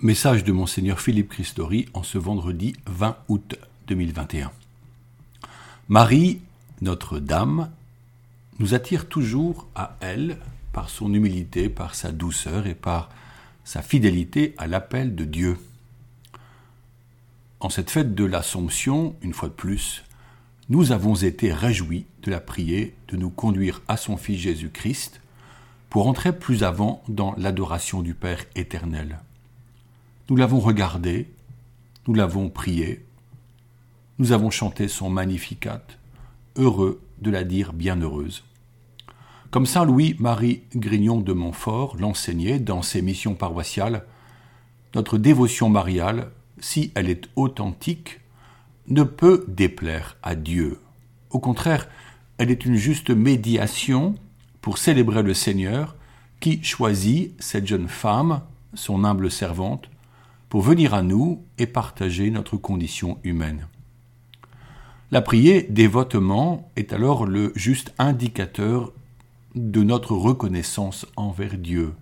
Message de Monseigneur Philippe Christori en ce vendredi 20 août 2021. Marie, Notre-Dame, nous attire toujours à elle par son humilité, par sa douceur et par sa fidélité à l'appel de Dieu. En cette fête de l'Assomption, une fois de plus, nous avons été réjouis de la prier de nous conduire à son Fils Jésus-Christ pour entrer plus avant dans l'adoration du Père éternel. Nous l'avons regardé, nous l'avons prié, nous avons chanté son Magnificat, heureux de la dire bienheureuse. Comme Saint Louis-Marie Grignon de Montfort l'enseignait dans ses missions paroissiales, notre dévotion mariale, si elle est authentique, ne peut déplaire à Dieu. Au contraire, elle est une juste médiation pour célébrer le Seigneur qui choisit cette jeune femme, son humble servante, pour venir à nous et partager notre condition humaine. La prière dévotement est alors le juste indicateur de notre reconnaissance envers Dieu.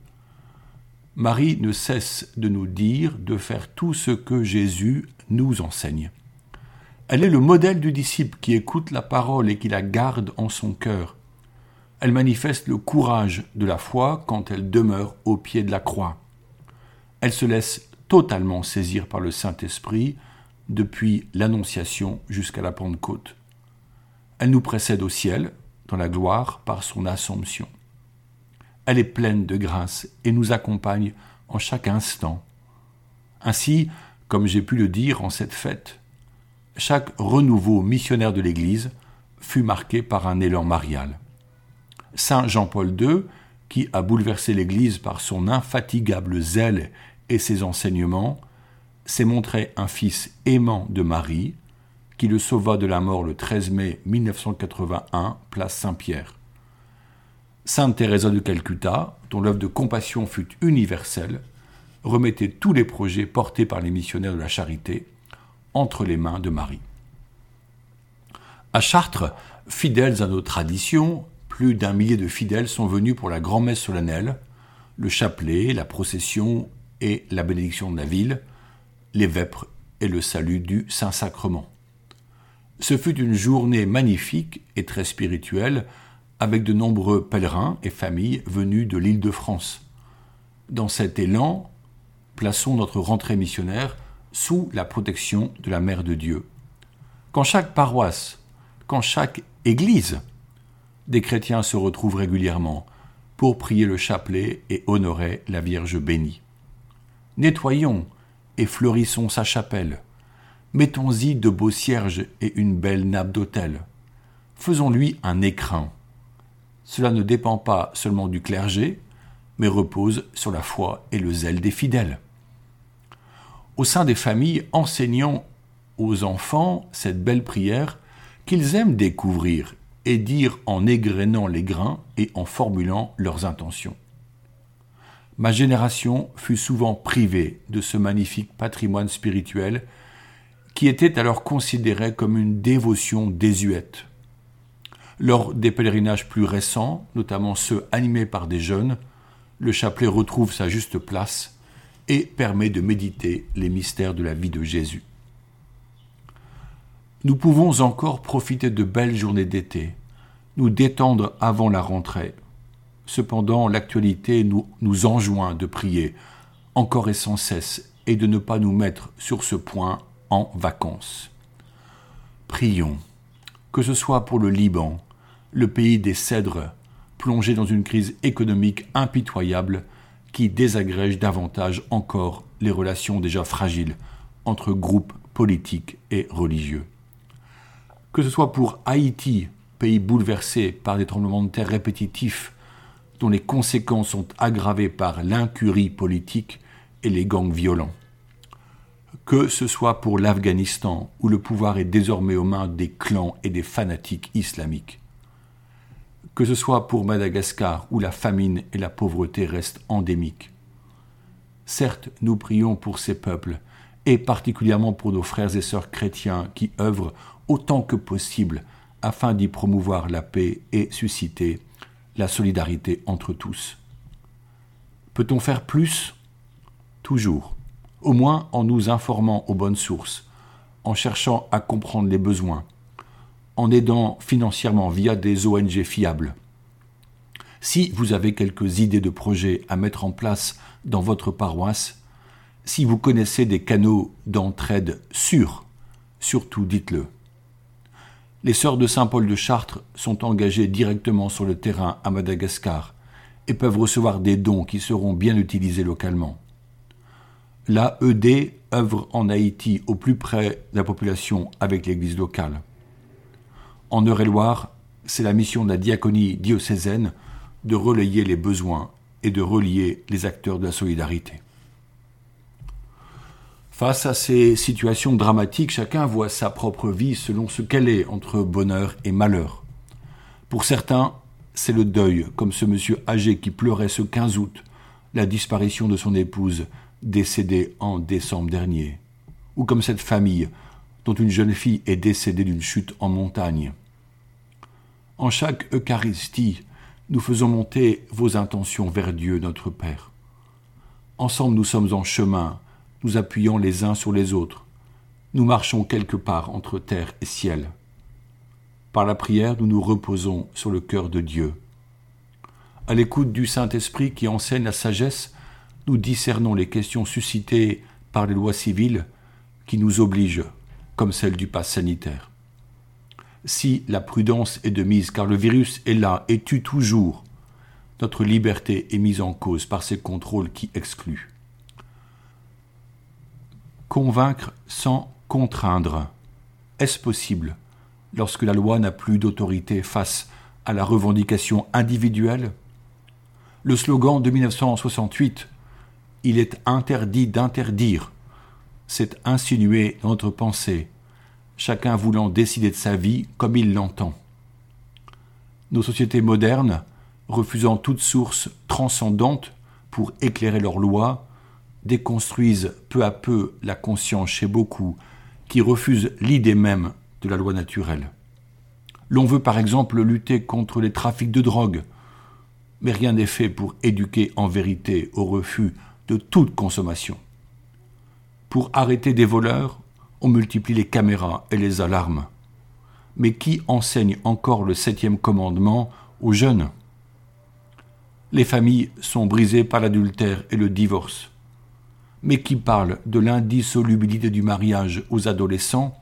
Marie ne cesse de nous dire de faire tout ce que Jésus nous enseigne. Elle est le modèle du disciple qui écoute la parole et qui la garde en son cœur. Elle manifeste le courage de la foi quand elle demeure au pied de la croix. Elle se laisse totalement saisir par le Saint-Esprit depuis l'Annonciation jusqu'à la Pentecôte. Elle nous précède au ciel, dans la gloire, par son Assomption. Elle est pleine de grâce et nous accompagne en chaque instant. Ainsi, comme j'ai pu le dire en cette fête, chaque renouveau missionnaire de l'Église fut marqué par un élan marial. Saint Jean-Paul II, qui a bouleversé l'Église par son infatigable zèle et ses enseignements, s'est montré un fils aimant de Marie, qui le sauva de la mort le 13 mai 1981, place Saint-Pierre. Sainte Thérèse de Calcutta, dont l'œuvre de compassion fut universelle, remettait tous les projets portés par les missionnaires de la charité entre les mains de Marie. À Chartres, fidèles à nos traditions, plus d'un millier de fidèles sont venus pour la grand-messe solennelle, le chapelet, la procession et la bénédiction de la ville, les vêpres et le salut du Saint-Sacrement. Ce fut une journée magnifique et très spirituelle, avec de nombreux pèlerins et familles venus de l'île de France. Dans cet élan, plaçons notre rentrée missionnaire sous la protection de la Mère de Dieu. Quand chaque paroisse, quand chaque église, des chrétiens se retrouvent régulièrement pour prier le chapelet et honorer la Vierge bénie. Nettoyons et fleurissons sa chapelle. Mettons-y de beaux cierges et une belle nappe d'autel. Faisons-lui un écrin. Cela ne dépend pas seulement du clergé, mais repose sur la foi et le zèle des fidèles. Au sein des familles, enseignons aux enfants cette belle prière qu'ils aiment découvrir et dire en égrenant les grains et en formulant leurs intentions. Ma génération fut souvent privée de ce magnifique patrimoine spirituel qui était alors considéré comme une dévotion désuète. Lors des pèlerinages plus récents, notamment ceux animés par des jeunes, le chapelet retrouve sa juste place et permet de méditer les mystères de la vie de Jésus. Nous pouvons encore profiter de belles journées d'été, nous détendre avant la rentrée, Cependant, l'actualité nous, nous enjoint de prier encore et sans cesse et de ne pas nous mettre sur ce point en vacances. Prions, que ce soit pour le Liban, le pays des cèdres, plongé dans une crise économique impitoyable qui désagrège davantage encore les relations déjà fragiles entre groupes politiques et religieux. Que ce soit pour Haïti, pays bouleversé par des tremblements de terre répétitifs dont les conséquences sont aggravées par l'incurie politique et les gangs violents. Que ce soit pour l'Afghanistan, où le pouvoir est désormais aux mains des clans et des fanatiques islamiques. Que ce soit pour Madagascar, où la famine et la pauvreté restent endémiques. Certes, nous prions pour ces peuples, et particulièrement pour nos frères et sœurs chrétiens qui œuvrent autant que possible afin d'y promouvoir la paix et susciter la solidarité entre tous. Peut-on faire plus? Toujours. au moins en nous informant aux bonnes sources, en cherchant à comprendre les besoins, en aidant financièrement via des ONG fiables. Si vous avez quelques idées de projets à mettre en place dans votre paroisse, si vous connaissez des canaux d'entraide sûrs, surtout dites-le. Les sœurs de Saint-Paul de Chartres sont engagées directement sur le terrain à Madagascar et peuvent recevoir des dons qui seront bien utilisés localement. L'AED œuvre en Haïti au plus près de la population avec l'Église locale. En Eure-et-Loire, c'est la mission de la diaconie diocésaine de relayer les besoins et de relier les acteurs de la solidarité. Face à ces situations dramatiques, chacun voit sa propre vie selon ce qu'elle est entre bonheur et malheur. Pour certains, c'est le deuil, comme ce monsieur âgé qui pleurait ce 15 août la disparition de son épouse, décédée en décembre dernier, ou comme cette famille dont une jeune fille est décédée d'une chute en montagne. En chaque Eucharistie, nous faisons monter vos intentions vers Dieu notre Père. Ensemble nous sommes en chemin, nous appuyons les uns sur les autres. Nous marchons quelque part entre terre et ciel. Par la prière, nous nous reposons sur le cœur de Dieu. À l'écoute du Saint-Esprit qui enseigne la sagesse, nous discernons les questions suscitées par les lois civiles qui nous obligent, comme celle du pass sanitaire. Si la prudence est de mise, car le virus est là et tue toujours, notre liberté est mise en cause par ces contrôles qui excluent. Convaincre sans contraindre. Est-ce possible lorsque la loi n'a plus d'autorité face à la revendication individuelle? Le slogan de 1968 Il est interdit d'interdire s'est insinué dans notre pensée, chacun voulant décider de sa vie comme il l'entend. Nos sociétés modernes, refusant toute source transcendante pour éclairer leurs lois, déconstruisent peu à peu la conscience chez beaucoup qui refusent l'idée même de la loi naturelle. L'on veut par exemple lutter contre les trafics de drogue, mais rien n'est fait pour éduquer en vérité au refus de toute consommation. Pour arrêter des voleurs, on multiplie les caméras et les alarmes. Mais qui enseigne encore le septième commandement aux jeunes? Les familles sont brisées par l'adultère et le divorce. Mais qui parle de l'indissolubilité du mariage aux adolescents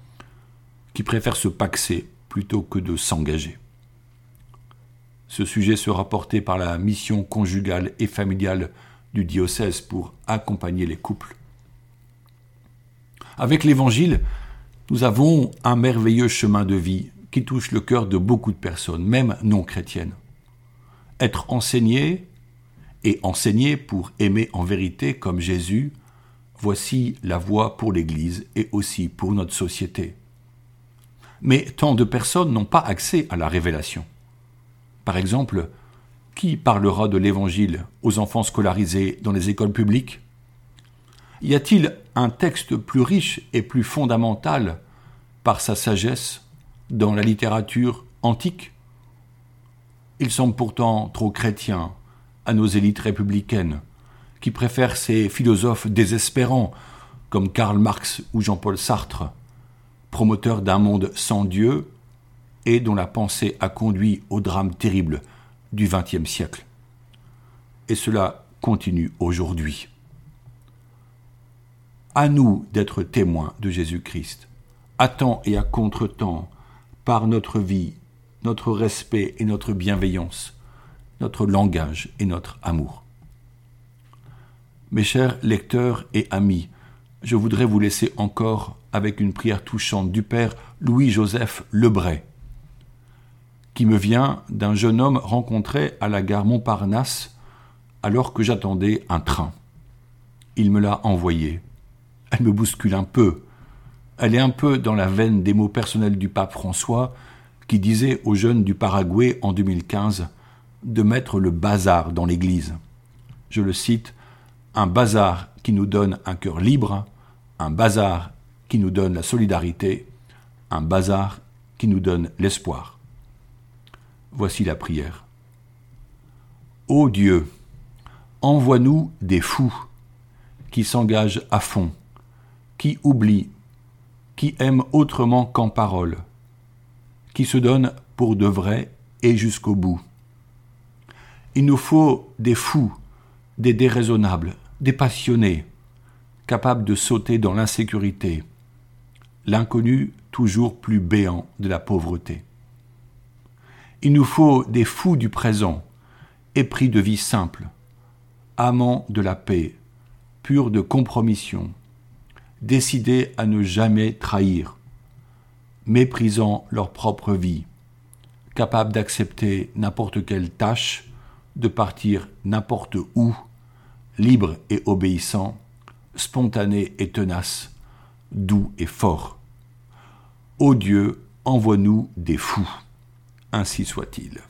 qui préfèrent se paxer plutôt que de s'engager. Ce sujet sera porté par la mission conjugale et familiale du diocèse pour accompagner les couples. Avec l'Évangile, nous avons un merveilleux chemin de vie qui touche le cœur de beaucoup de personnes, même non chrétiennes. Être enseigné et enseigner pour aimer en vérité comme Jésus, voici la voie pour l'Église et aussi pour notre société. Mais tant de personnes n'ont pas accès à la révélation. Par exemple, qui parlera de l'Évangile aux enfants scolarisés dans les écoles publiques? Y a-t-il un texte plus riche et plus fondamental par sa sagesse dans la littérature antique? Il semble pourtant trop chrétien à nos élites républicaines, qui préfèrent ces philosophes désespérants comme Karl Marx ou Jean-Paul Sartre, promoteur d'un monde sans Dieu et dont la pensée a conduit au drame terrible du XXe siècle. Et cela continue aujourd'hui. À nous d'être témoins de Jésus-Christ, à temps et à contre-temps, par notre vie, notre respect et notre bienveillance, notre langage et notre amour. Mes chers lecteurs et amis, je voudrais vous laisser encore avec une prière touchante du Père Louis-Joseph Lebray, qui me vient d'un jeune homme rencontré à la gare Montparnasse alors que j'attendais un train. Il me l'a envoyé. Elle me bouscule un peu. Elle est un peu dans la veine des mots personnels du pape François qui disait aux jeunes du Paraguay en 2015 de mettre le bazar dans l'Église. Je le cite, un bazar qui nous donne un cœur libre, un bazar qui nous donne la solidarité, un bazar qui nous donne l'espoir. Voici la prière. Ô Dieu, envoie-nous des fous qui s'engagent à fond, qui oublient, qui aiment autrement qu'en parole, qui se donnent pour de vrai et jusqu'au bout. Il nous faut des fous, des déraisonnables, des passionnés, capables de sauter dans l'insécurité, l'inconnu toujours plus béant de la pauvreté. Il nous faut des fous du présent, épris de vie simple, amants de la paix, purs de compromission, décidés à ne jamais trahir, méprisant leur propre vie, capables d'accepter n'importe quelle tâche, de partir n'importe où, libres et obéissants, spontanés et tenaces, doux et forts. Ô Dieu, envoie-nous des fous. Ainsi soit-il.